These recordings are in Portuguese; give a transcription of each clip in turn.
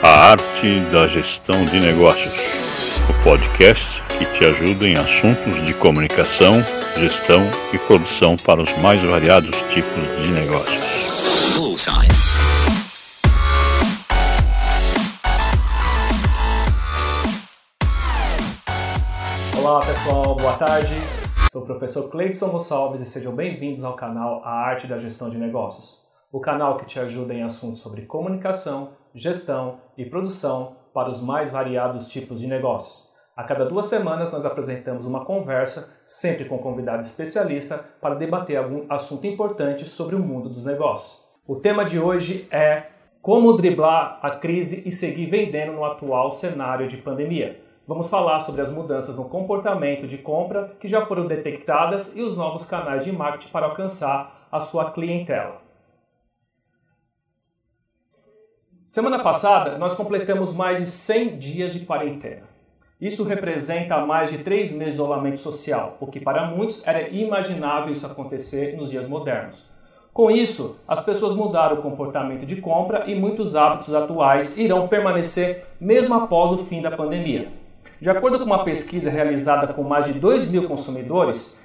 A Arte da Gestão de Negócios, o podcast que te ajuda em assuntos de comunicação, gestão e produção para os mais variados tipos de negócios. Bullseye. Olá pessoal, boa tarde. Sou o professor Cleidson Gonçalves e sejam bem-vindos ao canal A Arte da Gestão de Negócios, o canal que te ajuda em assuntos sobre comunicação, gestão e produção para os mais variados tipos de negócios. A cada duas semanas nós apresentamos uma conversa, sempre com convidado especialista, para debater algum assunto importante sobre o mundo dos negócios. O tema de hoje é como driblar a crise e seguir vendendo no atual cenário de pandemia. Vamos falar sobre as mudanças no comportamento de compra que já foram detectadas e os novos canais de marketing para alcançar a sua clientela. Semana passada, nós completamos mais de 100 dias de quarentena. Isso representa mais de três meses de isolamento social, o que para muitos era imaginável isso acontecer nos dias modernos. Com isso, as pessoas mudaram o comportamento de compra e muitos hábitos atuais irão permanecer mesmo após o fim da pandemia. De acordo com uma pesquisa realizada com mais de 2 mil consumidores,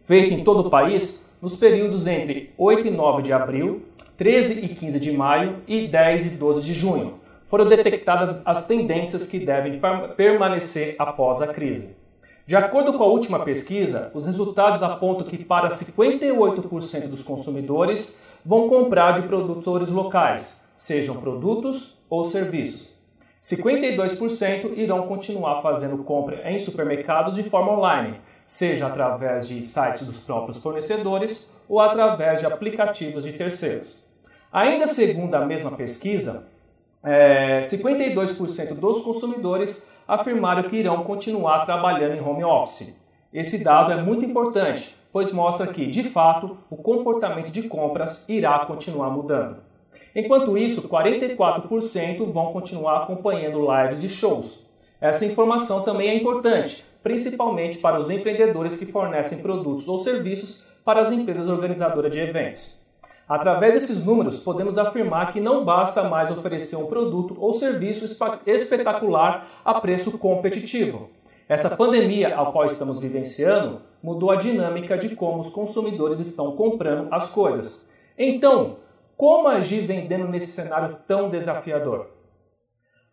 feita em todo o país, nos períodos entre 8 e 9 de abril, 13 e 15 de maio e 10 e 12 de junho, foram detectadas as tendências que devem permanecer após a crise. De acordo com a última pesquisa, os resultados apontam que para 58% dos consumidores vão comprar de produtores locais, sejam produtos ou serviços. 52% irão continuar fazendo compra em supermercados de forma online, seja através de sites dos próprios fornecedores ou através de aplicativos de terceiros. Ainda segundo a mesma pesquisa, é, 52% dos consumidores afirmaram que irão continuar trabalhando em home office. Esse dado é muito importante, pois mostra que, de fato, o comportamento de compras irá continuar mudando. Enquanto isso, 44% vão continuar acompanhando lives de shows. Essa informação também é importante, principalmente para os empreendedores que fornecem produtos ou serviços para as empresas organizadoras de eventos. Através desses números, podemos afirmar que não basta mais oferecer um produto ou serviço espetacular a preço competitivo. Essa pandemia ao qual estamos vivenciando mudou a dinâmica de como os consumidores estão comprando as coisas. Então, como agir vendendo nesse cenário tão desafiador?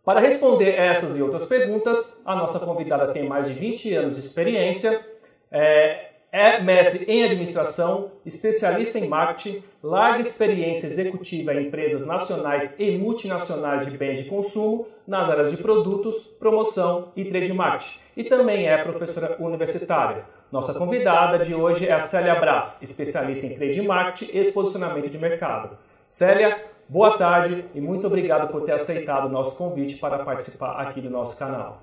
Para responder essas e outras perguntas, a nossa convidada tem mais de 20 anos de experiência, é, é mestre em administração, especialista em marketing, larga experiência executiva em empresas nacionais e multinacionais de bens de consumo nas áreas de produtos, promoção e trade marketing. E também é professora universitária. Nossa convidada de hoje é a Célia Brás, especialista em trade marketing e posicionamento de mercado. Célia, boa tarde e muito obrigado por ter aceitado o nosso convite para participar aqui do nosso canal.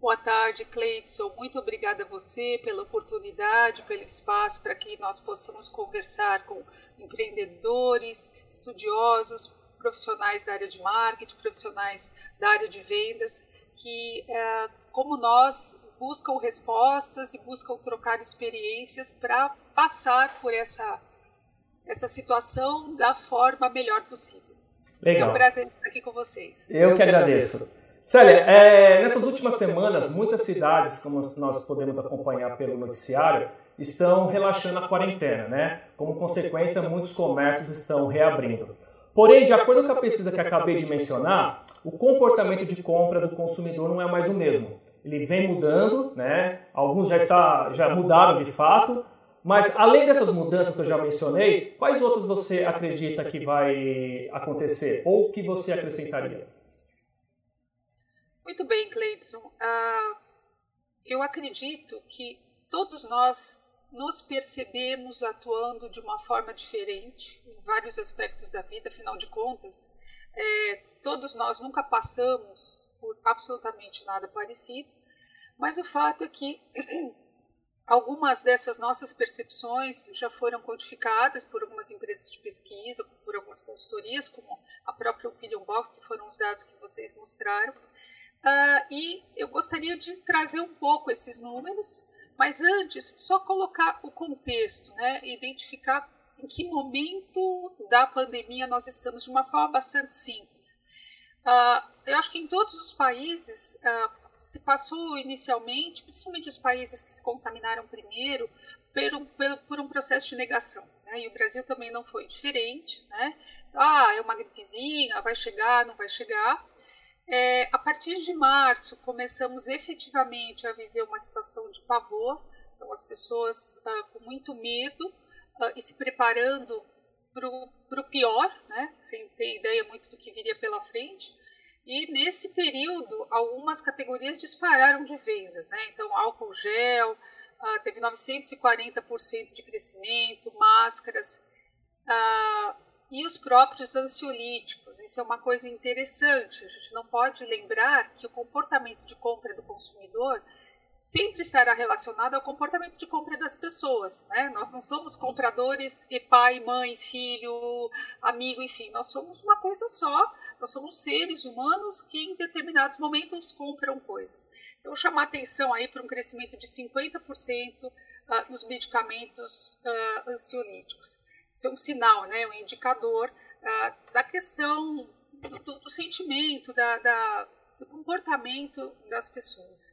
Boa tarde, Cleidson. Muito obrigada a você pela oportunidade, pelo espaço para que nós possamos conversar com empreendedores, estudiosos, profissionais da área de marketing, profissionais da área de vendas, que, é, como nós, buscam respostas e buscam trocar experiências para passar por essa essa situação da forma melhor possível. Legal. É um prazer estar aqui com vocês. Eu que agradeço. Célia, é, nessas últimas semanas, muitas cidades, como nós podemos acompanhar pelo noticiário, estão relaxando a quarentena, né? Como consequência, muitos comércios estão reabrindo. Porém, de acordo com a pesquisa que acabei de mencionar, o comportamento de compra do consumidor não é mais o mesmo. Ele vem mudando, né? Alguns já, está, já mudaram de fato, mas além dessas mudanças que eu já mencionei, quais outras você acredita que vai acontecer ou que você acrescentaria? Muito bem, Cleidson. Uh, eu acredito que todos nós nos percebemos atuando de uma forma diferente em vários aspectos da vida, afinal de contas, é, todos nós nunca passamos por absolutamente nada parecido, mas o fato é que Algumas dessas nossas percepções já foram codificadas por algumas empresas de pesquisa, por algumas consultorias, como a própria Opinion Box, que foram os dados que vocês mostraram. Uh, e eu gostaria de trazer um pouco esses números, mas antes, só colocar o contexto, né, identificar em que momento da pandemia nós estamos de uma forma bastante simples. Uh, eu acho que em todos os países uh, se passou inicialmente, principalmente os países que se contaminaram primeiro, por um, por um processo de negação. Né? E o Brasil também não foi diferente. Né? Ah, é uma gripezinha, vai chegar, não vai chegar. É, a partir de março, começamos efetivamente a viver uma situação de pavor, então as pessoas ah, com muito medo ah, e se preparando para o pior, né? sem ter ideia muito do que viria pela frente. E nesse período, algumas categorias dispararam de vendas. Né? Então, álcool gel uh, teve 940% de crescimento, máscaras. Uh, e os próprios ansiolíticos. Isso é uma coisa interessante. A gente não pode lembrar que o comportamento de compra do consumidor sempre estará relacionado ao comportamento de compra das pessoas. Né? Nós não somos compradores e pai, mãe, filho, amigo, enfim. Nós somos uma coisa só. Nós somos seres humanos que em determinados momentos compram coisas. Vou chamar atenção aí para um crescimento de 50% ah, nos medicamentos uh, ansiolíticos ser um sinal, né, um indicador uh, da questão do, do, do sentimento, da, da, do comportamento das pessoas.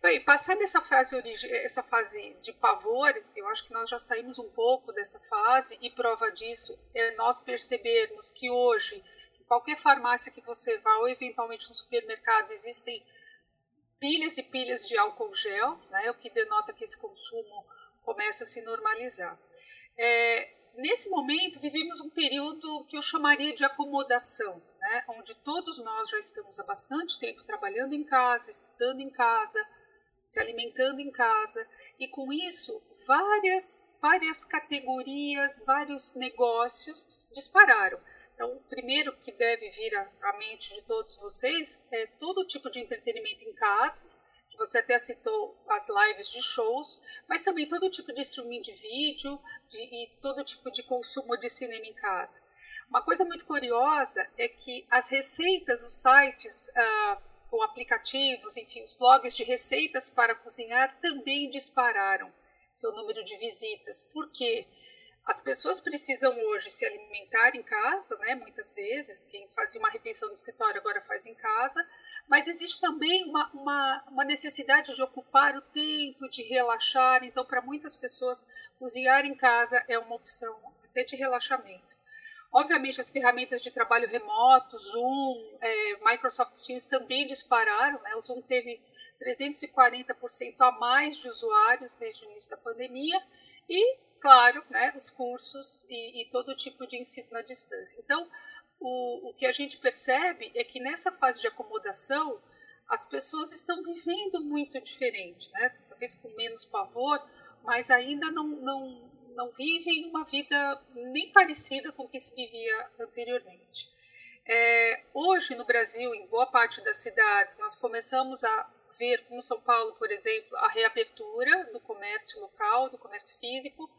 Bem, passar dessa fase, essa fase de pavor, eu acho que nós já saímos um pouco dessa fase e prova disso é nós percebermos que hoje, em qualquer farmácia que você vá ou eventualmente no supermercado, existem pilhas e pilhas de álcool gel, né, o que denota que esse consumo começa a se normalizar. É, nesse momento, vivemos um período que eu chamaria de acomodação, né? onde todos nós já estamos há bastante tempo trabalhando em casa, estudando em casa, se alimentando em casa, e com isso, várias, várias categorias, vários negócios dispararam. Então, o primeiro que deve vir à, mente de todos vocês é todo tipo de entretenimento em casa, você até citou as lives de shows, mas também todo tipo de streaming de vídeo de, e todo tipo de consumo de cinema em casa. Uma coisa muito curiosa é que as receitas, os sites uh, ou aplicativos, enfim, os blogs de receitas para cozinhar também dispararam seu número de visitas. Por quê? As pessoas precisam hoje se alimentar em casa, né? Muitas vezes, quem fazia uma refeição no escritório agora faz em casa, mas existe também uma, uma, uma, necessidade de ocupar o tempo, de relaxar. Então, para muitas pessoas, cozinhar em casa é uma opção até de relaxamento. Obviamente, as ferramentas de trabalho remoto, Zoom, é, Microsoft Teams também dispararam. Né? O Zoom teve 340% a mais de usuários desde o início da pandemia. E, claro, né, os cursos e, e todo tipo de ensino à distância. Então, o, o que a gente percebe é que nessa fase de acomodação, as pessoas estão vivendo muito diferente, né? talvez com menos pavor, mas ainda não, não, não vivem uma vida nem parecida com o que se vivia anteriormente. É, hoje, no Brasil, em boa parte das cidades, nós começamos a ver, como São Paulo, por exemplo, a reabertura do comércio local, do comércio físico,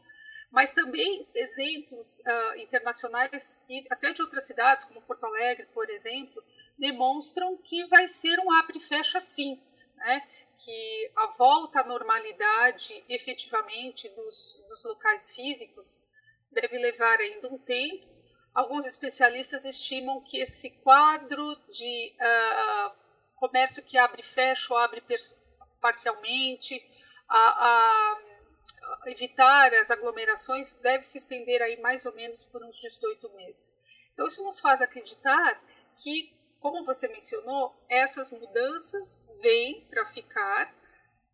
mas também exemplos uh, internacionais e até de outras cidades, como Porto Alegre, por exemplo, demonstram que vai ser um abre e fecha sim, né? que a volta à normalidade efetivamente dos, dos locais físicos deve levar ainda um tempo. Alguns especialistas estimam que esse quadro de uh, comércio que abre e fecha ou abre parcialmente, a, a evitar as aglomerações deve se estender aí mais ou menos por uns 18 meses. Então isso nos faz acreditar que, como você mencionou, essas mudanças vêm para ficar,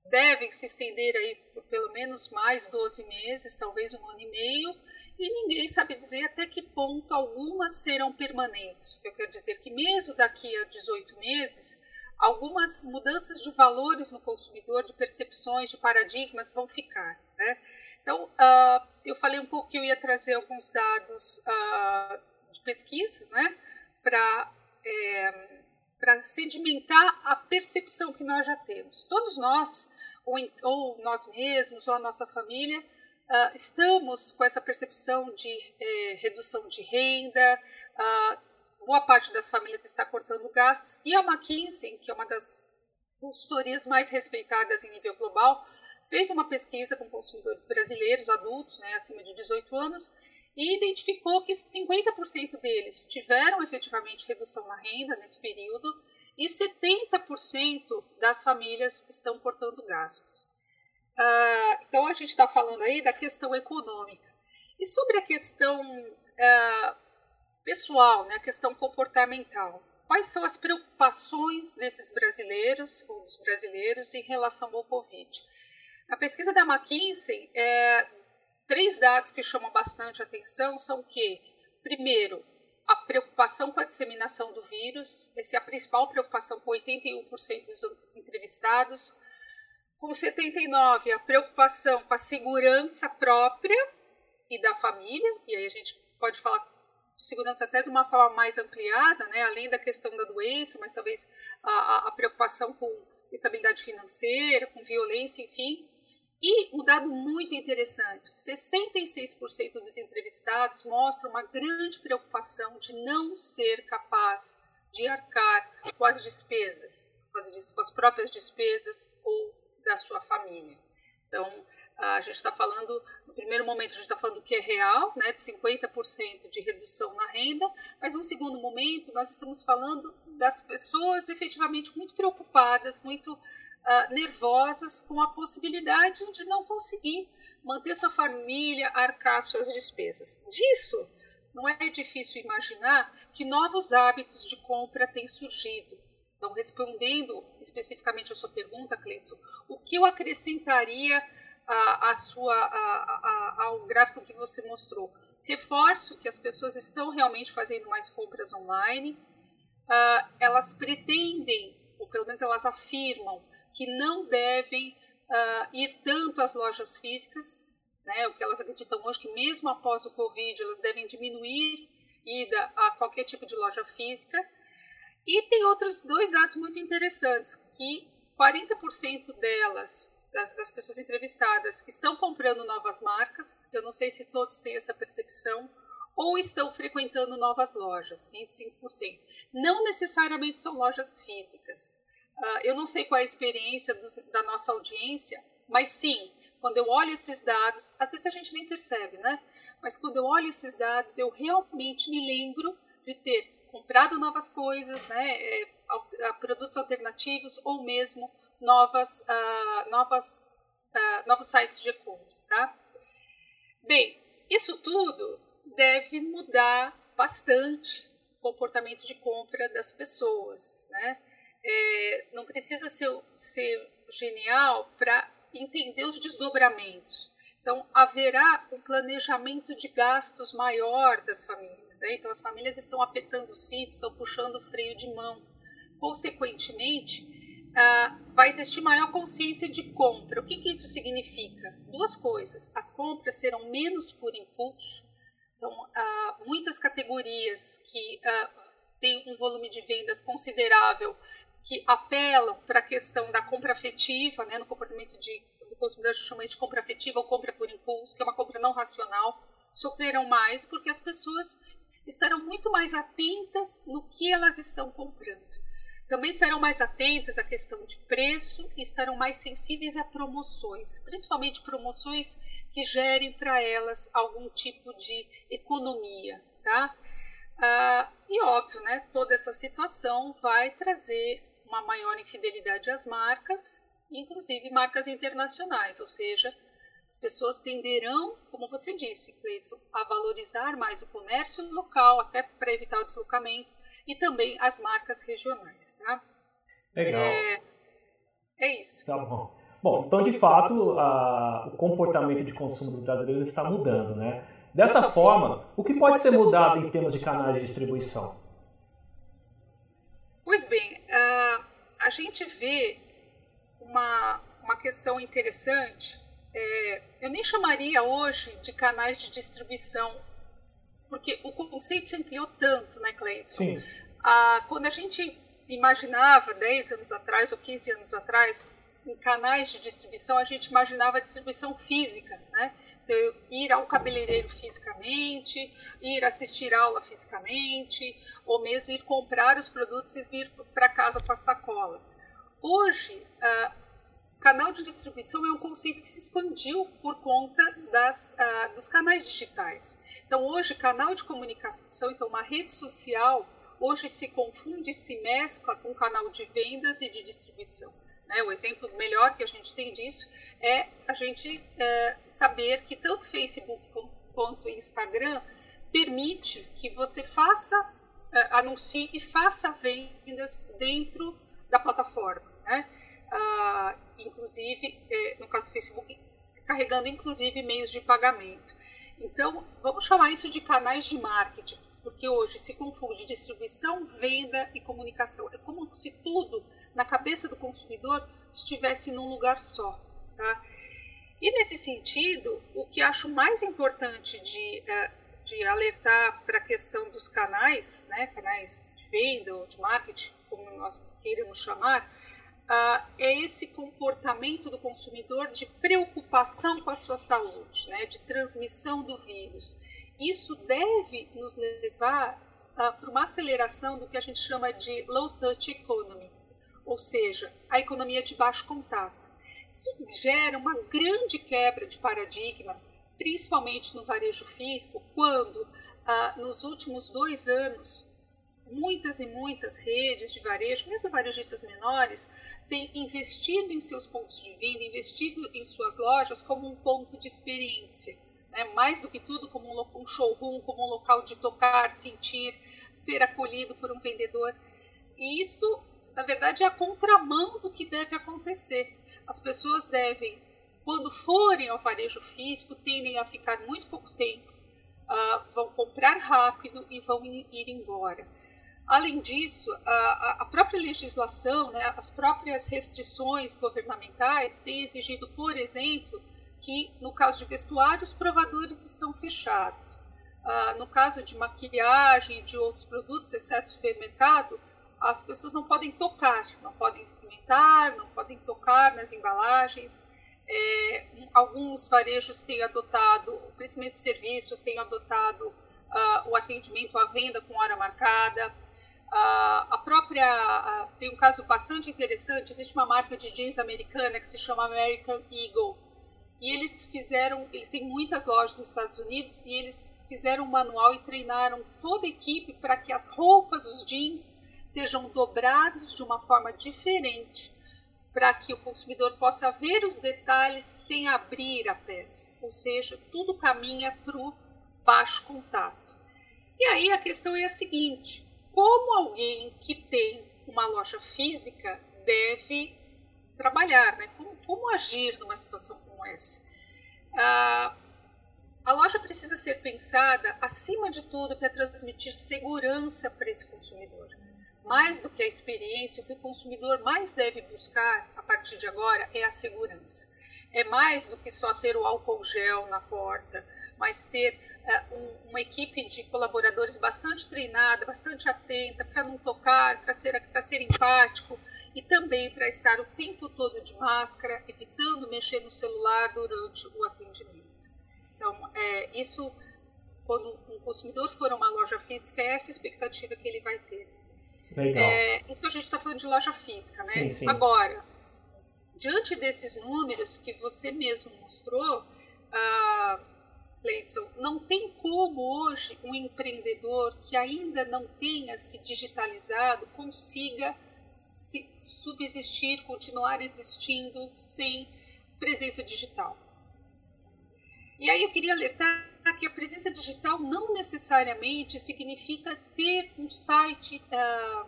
devem se estender aí por pelo menos mais 12 meses, talvez um ano e meio, e ninguém sabe dizer até que ponto algumas serão permanentes. Eu quero dizer que mesmo daqui a 18 meses, algumas mudanças de valores no consumidor, de percepções, de paradigmas vão ficar. Né? Então, uh, eu falei um pouco que eu ia trazer alguns dados uh, de pesquisa né, para é, sedimentar a percepção que nós já temos. Todos nós, ou, ou nós mesmos, ou a nossa família, uh, estamos com essa percepção de eh, redução de renda, boa parte das famílias está cortando gastos, e a McKinsey, que é uma das consultorias mais respeitadas em nível global, fez uma pesquisa com consumidores brasileiros adultos, né, acima de 18 anos, e identificou que 50% deles tiveram efetivamente redução na renda nesse período e 70% das famílias estão cortando gastos. Uh, então a gente está falando aí da questão econômica. E sobre a questão uh, pessoal, né, a questão comportamental, quais são as preocupações desses brasileiros ou dos brasileiros em relação ao Covid? A pesquisa da McKinsey, é, três dados que chamam bastante atenção são que, primeiro, a preocupação com a disseminação do vírus, essa é a principal preocupação com 81% dos entrevistados. Com 79%, a preocupação com a segurança própria e da família, e aí a gente pode falar de segurança até de uma forma mais ampliada, né? além da questão da doença, mas talvez a, a, a preocupação com estabilidade financeira, com violência, enfim. E um dado muito interessante: 66% dos entrevistados mostram uma grande preocupação de não ser capaz de arcar com as despesas, com as, com as próprias despesas ou da sua família. Então, a gente está falando, no primeiro momento, a gente está falando que é real, né, de 50% de redução na renda, mas no segundo momento, nós estamos falando das pessoas efetivamente muito preocupadas, muito uh, nervosas com a possibilidade de não conseguir manter sua família, arcar suas despesas. Disso, não é difícil imaginar que novos hábitos de compra têm surgido. Então, respondendo especificamente a sua pergunta, Cleiton, o que eu acrescentaria a, a sua, a, a, ao gráfico que você mostrou? Reforço que as pessoas estão realmente fazendo mais compras online. Uh, elas pretendem, ou pelo menos elas afirmam, que não devem uh, ir tanto às lojas físicas, né, o que elas acreditam hoje que mesmo após o Covid elas devem diminuir ida a qualquer tipo de loja física. E tem outros dois dados muito interessantes, que 40% delas, das, das pessoas entrevistadas, estão comprando novas marcas, eu não sei se todos têm essa percepção, ou estão frequentando novas lojas, 25%. Não necessariamente são lojas físicas. Uh, eu não sei qual é a experiência da nossa audiência, mas sim, quando eu olho esses dados, às vezes a gente nem percebe, né? Mas quando eu olho esses dados, eu realmente me lembro de ter comprado novas coisas, né? É, produtos alternativos ou mesmo novas, uh, novas, uh, novos sites de e-commerce, tá? Bem, isso tudo deve mudar bastante o comportamento de compra das pessoas, né? É, não precisa ser, ser genial para entender os desdobramentos. Então, haverá um planejamento de gastos maior das famílias. Né? Então, as famílias estão apertando o cinto, estão puxando o freio de mão. Consequentemente, ah, vai existir maior consciência de compra. O que, que isso significa? Duas coisas. As compras serão menos por impulso. Então, ah, muitas categorias que ah, têm um volume de vendas considerável que apelam para a questão da compra afetiva, né, no comportamento de, do consumidor, a gente chama isso de compra afetiva ou compra por impulso, que é uma compra não racional, sofrerão mais porque as pessoas estarão muito mais atentas no que elas estão comprando. Também serão mais atentas à questão de preço e estarão mais sensíveis a promoções, principalmente promoções que gerem para elas algum tipo de economia, tá? Ah, e óbvio, né, toda essa situação vai trazer uma maior infidelidade às marcas, inclusive marcas internacionais, ou seja, as pessoas tenderão, como você disse, Cleiton, a valorizar mais o comércio local, até para evitar o deslocamento, e também as marcas regionais. Tá? Legal. É, é isso. Tá bom. Bom, então de fato a, o comportamento de consumo dos brasileiros está mudando, né? Dessa forma, o que pode ser mudado em termos de canais de distribuição? Pois bem, uh, a gente vê uma, uma questão interessante. É, eu nem chamaria hoje de canais de distribuição, porque o conceito se ampliou tanto, né, Cleiton? Sim. Uh, quando a gente imaginava 10 anos atrás ou 15 anos atrás, em canais de distribuição, a gente imaginava a distribuição física, né? Então, ir ao cabeleireiro fisicamente, ir assistir aula fisicamente, ou mesmo ir comprar os produtos e vir para casa com as sacolas. Hoje, canal de distribuição é um conceito que se expandiu por conta das, dos canais digitais. Então, hoje, canal de comunicação, então uma rede social, hoje se confunde, se mescla com canal de vendas e de distribuição. Né? O exemplo melhor que a gente tem disso é a gente uh, saber que tanto Facebook quanto Instagram permite que você faça, uh, anuncie e faça vendas dentro da plataforma. Né? uh, inclusive, eh, no caso do Facebook, carregando inclusive meios de pagamento. Então, vamos chamar isso de canais de marketing, porque hoje se confunde distribuição, venda e comunicação. É como se tudo na cabeça do consumidor estivesse num lugar só. Tá? E nesse sentido, o que acho mais importante de, uh, de alertar para a questão dos canais, né, canais de venda ou de marketing, como nós queiramos chamar, é esse comportamento do consumidor de preocupação com a sua saúde, né, de transmissão do vírus. Isso deve nos levar para uma aceleração do que a gente chama de low touch economy, ou seja, a economia de baixo contato, que gera uma grande quebra de paradigma, principalmente no varejo físico, quando uh, nos últimos dois anos muitas e muitas redes de varejo, mesmo varejistas menores, têm investido em seus pontos de venda, investido em suas lojas como um ponto de experiência. Né? Mais do que tudo, como um, showroom, como um local de tocar, sentir, ser acolhido por um vendedor. E isso, na verdade, é a contramão do que deve acontecer. As pessoas devem, quando forem ao varejo físico, tendem a ficar muito pouco tempo, uh, vão comprar rápido e vão ir embora. Além disso, a, a própria legislação, né, as próprias restrições governamentais têm exigido, por exemplo, que no caso de vestuário os provadores estão fechados. Uh, no caso de maquiagem e de outros produtos, exceto supermercado, as pessoas não podem tocar, não podem experimentar, não podem tocar nas embalagens. É, alguns varejos têm adotado, principalmente serviço, têm adotado uh, o atendimento à venda com hora marcada a própria tem um caso bastante interessante. Existe uma marca de jeans americana que se chama American Eagle e eles fizeram, eles têm muitas lojas nos Estados Unidos e eles fizeram um manual e treinaram toda a equipe para que as roupas, os jeans, sejam dobrados de uma forma diferente, para que o consumidor possa ver os detalhes sem abrir a peça. Ou seja, tudo caminha para o baixo contato. E aí a questão é a seguinte: como alguém que tem uma loja física deve trabalhar, né? como, como agir numa situação como essa. Ah, a loja precisa ser pensada, acima de tudo, para transmitir segurança para esse consumidor. Mais do que a experiência, o que o consumidor mais deve buscar a partir de agora é a segurança. É mais do que só ter o álcool gel na porta, mas ter uh, um, uma equipe de colaboradores bastante treinada, bastante atenta, para não tocar, para ser, ser empático e também para estar o tempo todo de máscara, evitando mexer no celular durante o atendimento. Então, é, isso, quando um consumidor for a uma loja física, é essa expectativa que ele vai ter. Legal. É, isso a gente está falando de loja física, né? Sim, sim. Agora, diante desses números que você mesmo mostrou, uh, Leidson, não tem como hoje um empreendedor que ainda não tenha se digitalizado consiga se subsistir, continuar existindo sem presença digital. E aí eu queria alertar que a presença digital não necessariamente significa ter um site uh,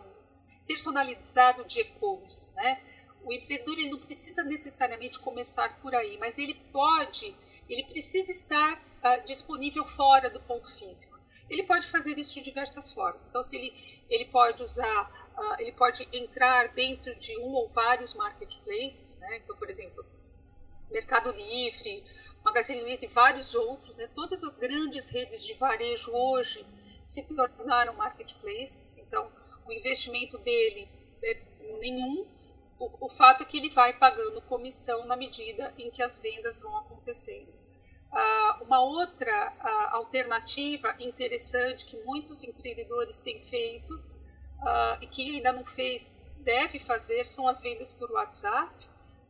personalizado de e-commerce, né? O empreendedor ele não precisa necessariamente começar por aí, mas ele pode, ele precisa estar uh, disponível fora do ponto físico. Ele pode fazer isso de diversas formas. Então, se ele, ele pode usar, uh, ele pode entrar dentro de um ou vários marketplaces, né? Então, por exemplo, Mercado Livre, Magazine Luiza e vários outros, né? Todas as grandes redes de varejo hoje se tornaram marketplaces. Então, o investimento dele é nenhum. O, o fato é que ele vai pagando comissão na medida em que as vendas vão acontecendo. Uh, uma outra uh, alternativa interessante que muitos empreendedores têm feito uh, e que ainda não fez, deve fazer, são as vendas por WhatsApp.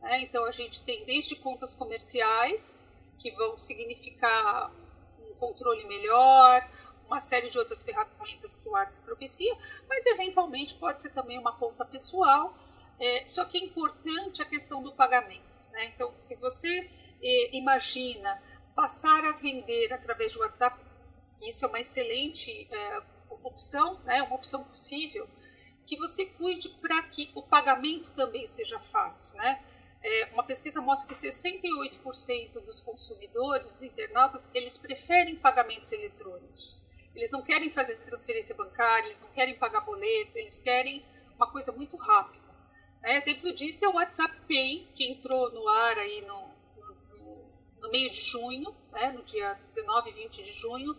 Né? Então a gente tem desde contas comerciais, que vão significar um controle melhor, uma série de outras ferramentas que o WhatsApp propicia, mas eventualmente pode ser também uma conta pessoal. É, só que é importante a questão do pagamento. Né? Então, se você é, imagina passar a vender através do WhatsApp, isso é uma excelente é, opção, né? uma opção possível, que você cuide para que o pagamento também seja fácil. Né? É, uma pesquisa mostra que 68% dos consumidores, dos internautas, eles preferem pagamentos eletrônicos. Eles não querem fazer transferência bancária, eles não querem pagar boleto, eles querem uma coisa muito rápida. É, exemplo disso é o WhatsApp Pay, que entrou no ar aí no, no, no meio de junho, né, no dia 19 e 20 de junho.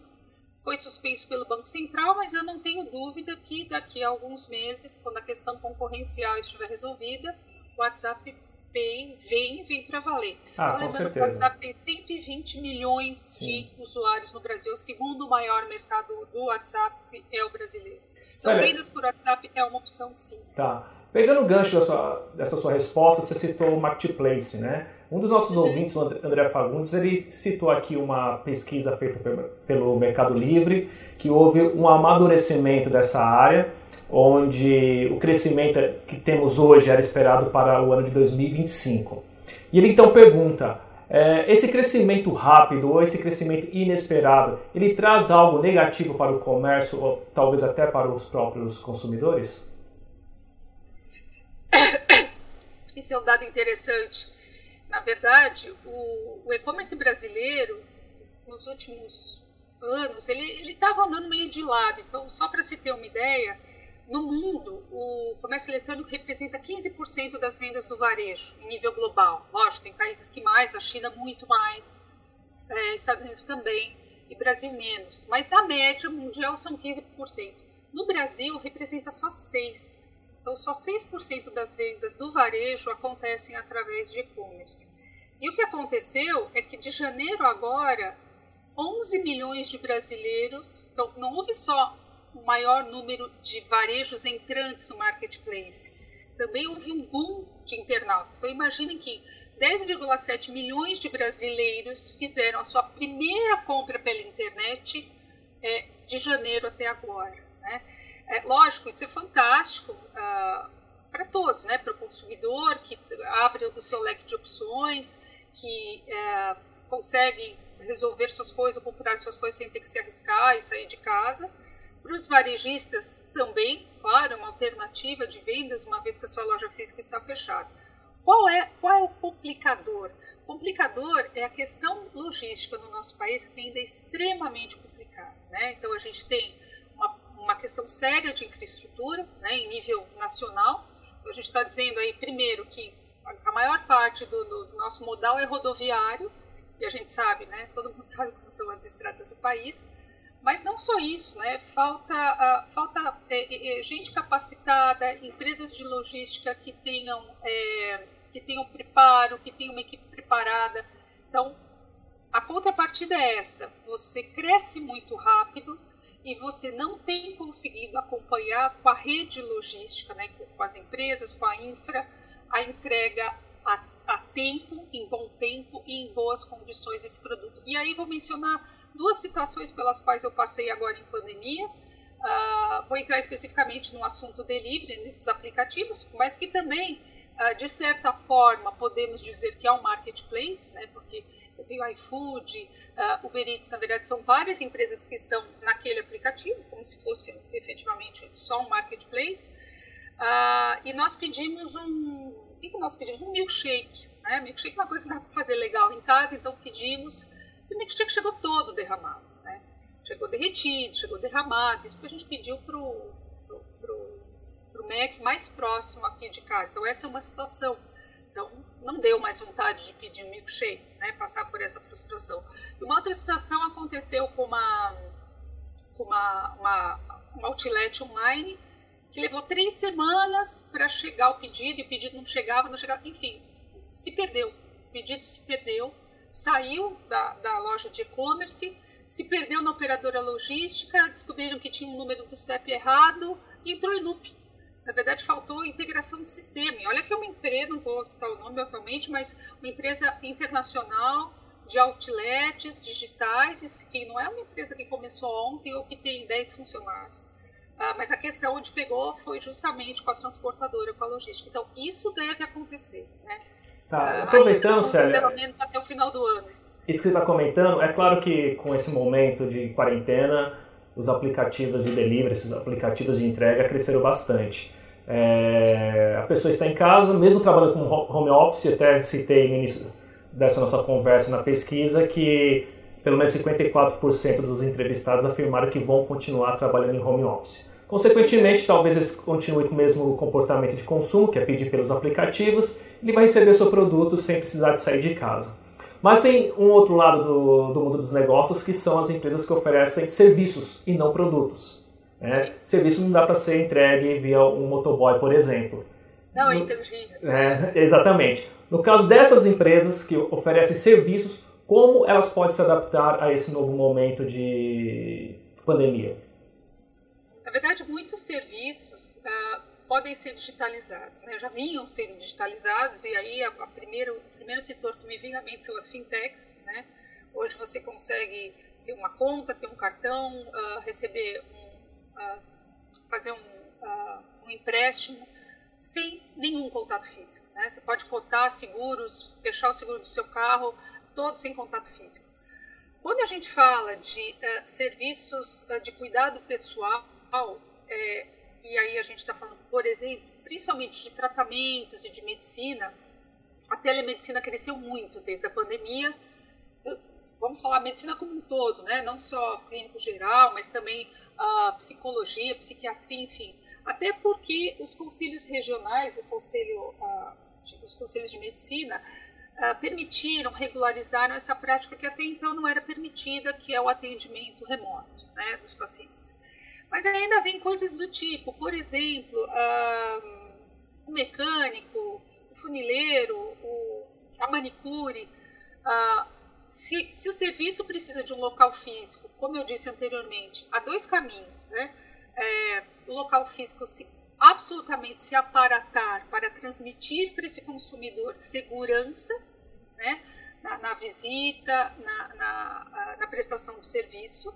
Foi suspenso pelo Banco Central, mas eu não tenho dúvida que daqui a alguns meses, quando a questão concorrencial estiver resolvida, o WhatsApp Pay vem vem para valer. Ah, Só lembrando que o WhatsApp tem 120 milhões Sim. de usuários no Brasil. O segundo maior mercado do WhatsApp é o brasileiro. Então, vendas por WhatsApp é uma opção sim. Tá. Pegando o gancho dessa, dessa sua resposta, você citou o Marketplace, né? Um dos nossos uhum. ouvintes, o André Fagundes, ele citou aqui uma pesquisa feita pelo Mercado Livre, que houve um amadurecimento dessa área onde o crescimento que temos hoje era esperado para o ano de 2025. E ele então pergunta: é, esse crescimento rápido ou esse crescimento inesperado, ele traz algo negativo para o comércio ou talvez até para os próprios consumidores? Esse é um dado interessante. Na verdade, o, o e-commerce brasileiro, nos últimos anos, ele estava andando meio de lado. Então, só para se ter uma ideia, no mundo, o comércio eletrônico representa 15% das vendas do varejo, em nível global. Lógico, tem países que mais, a China muito mais, é, Estados Unidos também, e Brasil menos. Mas na média mundial são 15%. No Brasil, representa só 6%. Então, só 6% das vendas do varejo acontecem através de e-commerce. E o que aconteceu é que de janeiro agora, 11 milhões de brasileiros, então não houve só o maior número de varejos entrantes no marketplace. Também houve um boom de internautas. Então, imaginem que 10,7 milhões de brasileiros fizeram a sua primeira compra pela internet é, de janeiro até agora. Né? É, lógico, isso é fantástico uh, para todos, né? para o consumidor, que abre o seu leque de opções, que uh, consegue resolver suas coisas, comprar suas coisas sem ter que se arriscar e sair de casa para os varejistas também, claro, uma alternativa de vendas, uma vez que a sua loja física está fechada. Qual é, qual é o complicador? O complicador é a questão logística no nosso país, que ainda é extremamente complicada. Né? Então, a gente tem uma, uma questão séria de infraestrutura né, em nível nacional. Então, a gente está dizendo aí, primeiro, que a maior parte do, do, nosso modal é rodoviário, e a gente sabe, né, todo mundo sabe como são as estradas do país. Mas não só isso, né? falta, uh, falta é, é, gente capacitada, empresas de logística que tenham, é, que tenham preparo, que tenham uma equipe preparada. Então, a contrapartida é essa: você cresce muito rápido e você não tem conseguido acompanhar com a rede logística, né, com as empresas, com a infra, a entrega a, a tempo, em bom tempo e em boas condições desse produto. E aí vou mencionar duas situações pelas quais eu passei agora em pandemia. Uh, vou entrar especificamente no assunto delivery, né, dos aplicativos, mas que também, uh, de certa forma, podemos dizer que é um marketplace, né, porque eu tenho iFood, uh, Uber Eats, na verdade, são várias empresas que estão naquele aplicativo, como se fosse efetivamente só um marketplace. Uh, e nós pedimos um. O que nós pedimos? Um milkshake. Né? Milkshake é uma coisa que dá para fazer legal em casa, então pedimos. E o milkshake chegou todo derramado, né? Chegou derretido, chegou derramado. Isso que a gente pediu para o pro, pro, pro Mac mais próximo aqui de casa. Então, essa é uma situação. Então, não deu mais vontade de pedir um milkshake, né? Passar por essa frustração. E uma outra situação aconteceu com uma, com uma, uma, uma outlet online que levou três semanas para chegar o pedido e o pedido não chegava, não chegava, enfim, se perdeu. O pedido se perdeu saiu da, da loja de e-commerce, se perdeu na operadora logística, descobriram que tinha um número do CEP errado e entrou em loop. na verdade, faltou integração de sistema. E olha que é uma empresa, não vou citar o nome, obviamente, mas uma empresa internacional de outlets digitais, enfim, não é uma empresa que começou ontem ou que tem 10 funcionários. Ah, mas a questão onde pegou foi justamente com a transportadora, com a logística. Então, isso deve acontecer. Né? Tá, ah, aproveitando, Célia. Pelo menos até o final do ano. Isso que você está comentando, é claro que com esse momento de quarentena, os aplicativos de delivery, os aplicativos de entrega cresceram bastante. É, a pessoa está em casa, mesmo trabalhando com home office, até citei no início dessa nossa conversa na pesquisa que pelo menos 54% dos entrevistados afirmaram que vão continuar trabalhando em home office. Consequentemente, talvez eles continuem com o mesmo comportamento de consumo, que é pedir pelos aplicativos, e ele vai receber seu produto sem precisar de sair de casa. Mas tem um outro lado do, do mundo dos negócios, que são as empresas que oferecem serviços e não produtos. Né? Serviço não dá para ser entregue via um motoboy, por exemplo. Não, é inteligível. É, exatamente. No caso dessas empresas que oferecem serviços, como elas podem se adaptar a esse novo momento de pandemia? Na verdade, muitos serviços uh, podem ser digitalizados. Né? Já vinham sendo digitalizados e aí a, a o primeiro setor que me vem à mente são as fintechs. Né? Hoje você consegue ter uma conta, ter um cartão, uh, receber um, uh, fazer um, um empréstimo sem nenhum contato físico. Né? Você pode cotar seguros, fechar o seguro do seu carro todos sem contato físico. Quando a gente fala de uh, serviços uh, de cuidado pessoal, é, e aí a gente está falando, por exemplo, principalmente de tratamentos e de medicina, a telemedicina cresceu muito desde a pandemia. Vamos falar medicina como um todo, né? não só clínico geral, mas também a uh, psicologia, psiquiatria, enfim. Até porque os conselhos regionais, o conselho, os conselhos de medicina, permitiram, regularizaram essa prática que até então não era permitida, que é o atendimento remoto né, dos pacientes. Mas ainda vem coisas do tipo, por exemplo, uh, o mecânico, o funileiro, o, a manicure. Uh, se, se, o serviço precisa de um local físico, como eu disse anteriormente, há dois caminhos. Né? É, o local físico se absolutamente se aparatar para transmitir para esse consumidor segurança né, na, na visita, na, na, na, prestação do serviço,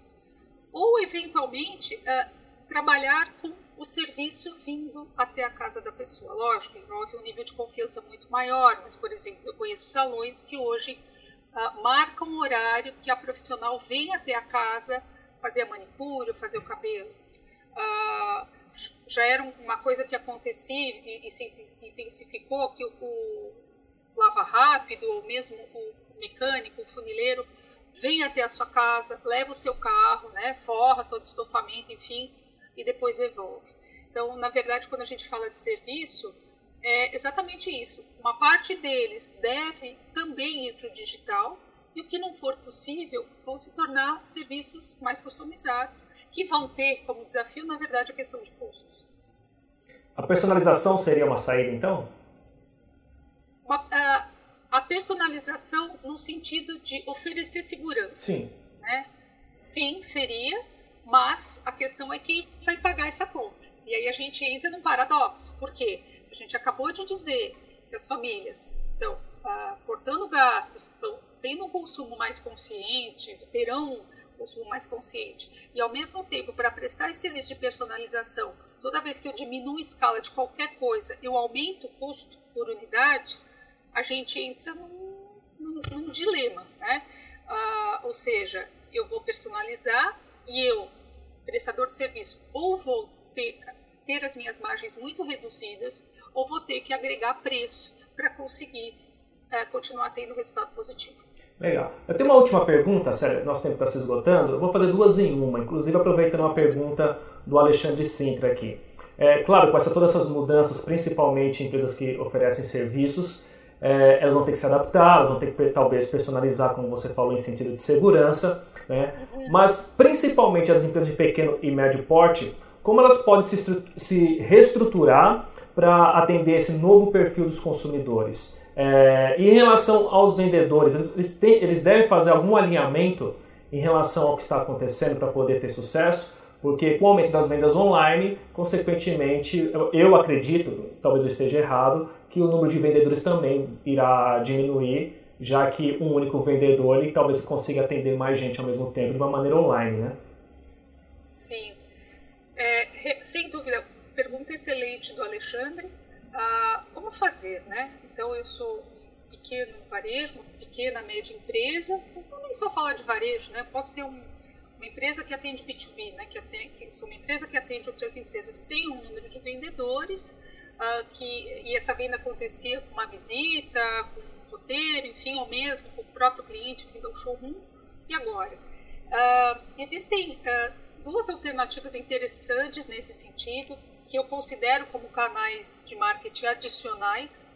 ou eventualmente uh, trabalhar com o serviço vindo até a casa da pessoa. Lógico, envolve um nível de confiança muito maior, mas, por exemplo, eu conheço salões que hoje uh, marcam um horário que a profissional vem até a casa fazer a manicure, fazer o cabelo. Uh, já era uma coisa que acontecia e, e se intensificou, que o, o, lava rápido, ou mesmo o mecânico, o funileiro, vem até a sua casa, leva o seu carro, né, forra todo o estofamento, enfim, e depois devolve. Então, na verdade, quando a gente fala de serviço, é exatamente isso. Uma parte deles deve também ir para o digital, e o que não for possível vão se tornar serviços mais customizados, que vão ter como desafio, na verdade, a questão de custos. A personalização seria uma saída, então? Uma, a, a, personalização no sentido de oferecer segurança. Sim. Né? Sim, seria, mas a questão é quem vai pagar essa conta. E aí a gente entra num paradoxo. Por quê? A gente acabou de dizer que as famílias estão ah, cortando gastos, estão tendo um consumo mais consciente, terão um consumo mais consciente, e ao mesmo tempo, para prestar esse serviço de personalização, toda vez que eu diminuo a escala de qualquer coisa, eu aumento o custo por unidade, a gente entra num, num, num dilema, né? Ah, ou seja, eu vou personalizar e eu, prestador de serviço, ou vou ter, ter as minhas margens muito reduzidas, ou vou ter que agregar preço para conseguir é, continuar tendo resultado positivo. Legal. Eu tenho uma última pergunta, sério, nosso tempo está se esgotando. Eu vou fazer duas em uma, inclusive aproveitando uma pergunta do Alexandre Sintra aqui. É, claro, com essa, todas essas mudanças, principalmente em empresas que oferecem serviços, é, elas vão ter que se adaptar, elas vão ter que talvez personalizar, como você falou, em sentido de segurança, né? mas principalmente as empresas de pequeno e médio porte, como elas podem se, se reestruturar para atender esse novo perfil dos consumidores? É, em relação aos vendedores, eles, têm, eles devem fazer algum alinhamento em relação ao que está acontecendo para poder ter sucesso? Porque com o aumento das vendas online, consequentemente, eu acredito, talvez eu esteja errado, que o número de vendedores também irá diminuir, já que um único vendedor ele talvez consiga atender mais gente ao mesmo tempo de uma maneira online, né? Sim. É, sem dúvida, pergunta excelente do Alexandre. Ah, como fazer, né? Então, eu sou pequeno varejo, uma pequena, média empresa, não nem só falar de varejo, né? Posso ser um uma empresa que atende B2B, né, que, atende, sou uma empresa que atende outras empresas, tem um número de vendedores, uh, que, e essa venda acontecia com uma visita, com um roteiro, enfim, ou mesmo com o próprio cliente vindo ao showroom. E agora? Uh, existem uh, duas alternativas interessantes nesse sentido, que eu considero como canais de marketing adicionais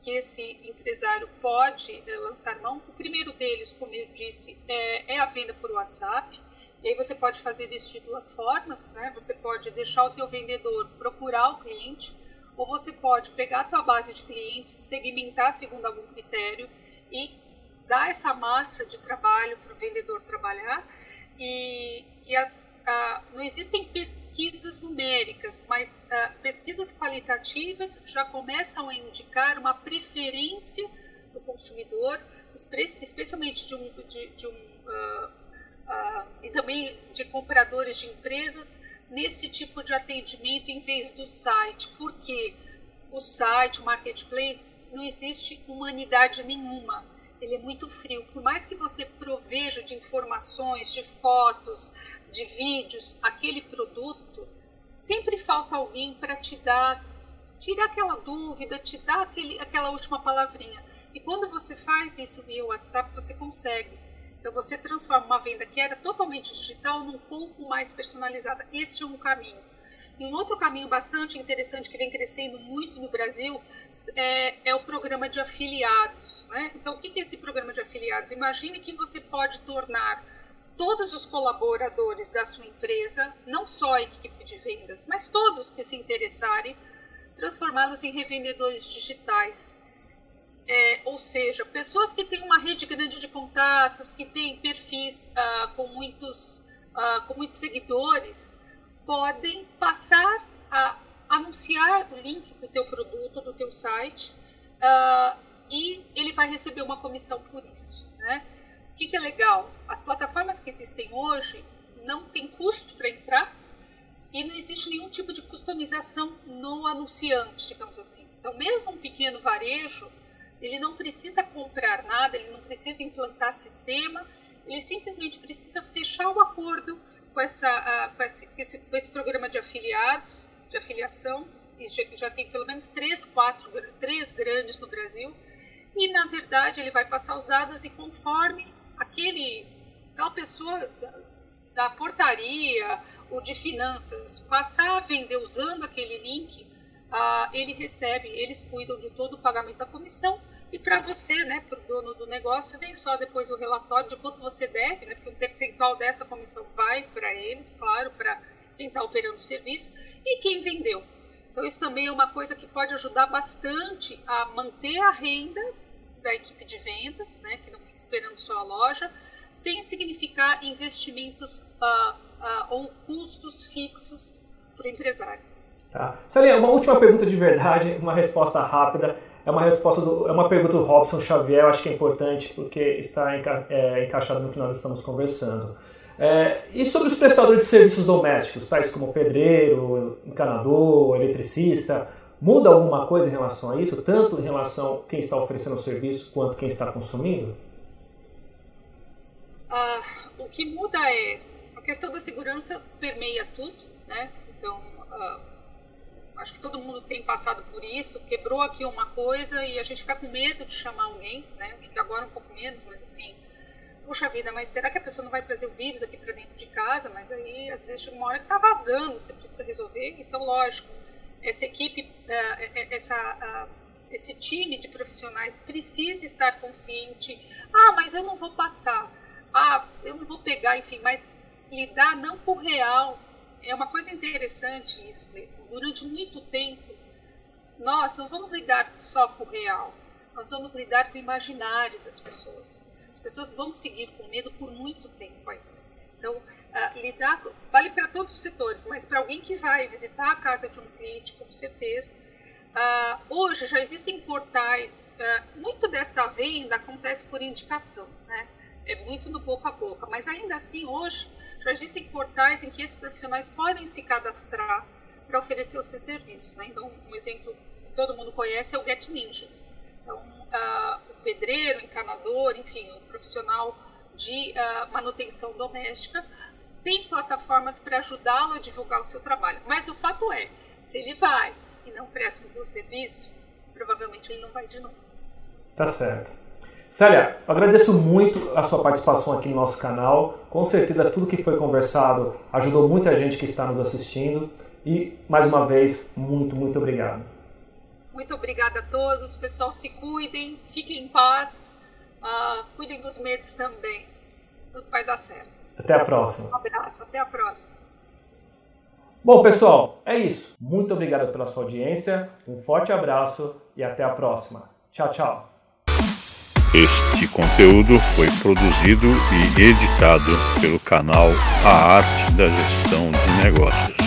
que esse empresário pode eh, lançar mão. O primeiro deles, como eu disse, é, é a venda por WhatsApp. E aí você pode fazer isso de duas formas, né? Você pode deixar o teu vendedor procurar o cliente, ou você pode pegar a tua base de clientes, segmentar segundo algum critério e dar essa massa de trabalho para o vendedor trabalhar. E, e as, ah, não existem pesquisas numéricas, mas ah, pesquisas qualitativas já começam a indicar uma preferência do consumidor, especialmente de um, de, de um uh, uh, e também de compradores de empresas nesse tipo de atendimento em vez do site, porque o site, o marketplace, não existe humanidade nenhuma. Ele é muito frio. Por mais que você proveja de informações, de fotos, de vídeos, aquele produto, sempre falta alguém para te dar, tirar aquela dúvida, te dar aquele, aquela última palavrinha. E quando você faz isso via WhatsApp, você consegue. Então você transforma uma venda que era totalmente digital num pouco mais personalizada. Este é um caminho. E um outro caminho bastante interessante que vem crescendo muito no Brasil é, é o programa de afiliados. Né? Então, o que é esse programa de afiliados? Imagine que você pode tornar todos os colaboradores da sua empresa, não só a equipe de vendas, mas todos que se interessarem, transformá-los em revendedores digitais. É, ou seja, pessoas que têm uma rede grande de contatos, que têm perfis ah, com, muitos, ah, com muitos seguidores, podem passar a anunciar o link do teu produto, do teu site, ah, e ele vai receber uma comissão por isso. Né? O que, que é legal? As plataformas que existem hoje não tem custo para entrar e não existe nenhum tipo de customização no anunciante, digamos assim. Então, mesmo um pequeno varejo, ele não precisa comprar nada, ele não precisa implantar sistema, ele simplesmente precisa fechar o acordo com, essa, com, esse, com esse programa de afiliados, de afiliação, e já, tem pelo menos três, quatro, três grandes no Brasil, e na verdade ele vai passar os dados e conforme aquele, aquela pessoa da, portaria ou de finanças passar a vender usando aquele link, uh, ele recebe, eles cuidam de todo o pagamento da comissão e para você, né, para o dono do negócio, vem só depois o relatório de quanto você deve, né, porque um percentual dessa comissão vai para eles, claro, para quem está operando o serviço, e quem vendeu. Então, isso também é uma coisa que pode ajudar bastante a manter a renda da equipe de vendas, né, que não fica esperando só a loja, sem significar investimentos uh, uh, ou custos fixos para o empresário. Tá. Salinha, uma última pergunta de verdade, uma resposta rápida é uma resposta do, é uma pergunta do Robson Xavier, eu acho que é importante porque está enca, é, encaixado no que nós estamos conversando. É, e sobre os prestadores de serviços domésticos, tais como pedreiro, encanador, eletricista, muda alguma coisa em relação a isso, tanto em relação a quem está oferecendo o serviço quanto quem está consumindo? Ah, o que muda é a questão da segurança permeia tudo, né? Então, ah, acho que todo mundo tem passado por isso, quebrou aqui uma coisa e a gente fica com medo de chamar alguém, né? Agora um pouco menos, mas assim, puxa vida, mas será que a pessoa não vai trazer o vírus aqui para dentro de casa? Mas aí, às vezes, uma hora que tá vazando, você precisa resolver. Então, lógico, essa equipe, uh, essa, uh, esse time de profissionais precisa estar consciente. Ah, mas eu não vou passar. Ah, eu não vou pegar, enfim, mas lidar não com o real, é uma coisa interessante isso, Cleiton. Durante muito tempo, nós não vamos lidar só com o real, nós vamos lidar com o imaginário das pessoas. As pessoas vão seguir com medo por muito tempo ainda. Então, uh, lidar, vale para todos os setores, mas para alguém que vai visitar a casa de um cliente, com certeza. Uh, hoje já existem portais, uh, muito dessa venda acontece por indicação, né? É muito no boca a boca, mas ainda assim hoje já existem portais em que esses profissionais podem se cadastrar para oferecer os seus serviços. Né? Então, um exemplo que todo mundo conhece é o Get Ninjas. Então, uh, o pedreiro, o encanador, enfim, o profissional de uh, manutenção doméstica tem plataformas para ajudá-lo a divulgar o seu trabalho. Mas o fato é, se ele vai e não presta um bom serviço, provavelmente ele não vai de novo. Tá certo. Célia, agradeço muito a sua participação aqui no nosso canal. Com certeza tudo que foi conversado ajudou muita gente que está nos assistindo. E, mais uma vez, muito, muito obrigado. Muito obrigada a todos. Pessoal, se cuidem, fiquem em paz, uh, cuidem dos medos também. Tudo vai dar certo. Até a próxima. Um abraço, até a próxima. Bom, pessoal, é isso. Muito obrigado pela sua audiência, um forte abraço e até a próxima. Tchau, tchau. Este conteúdo foi produzido e editado pelo canal A Arte da Gestão de Negócios.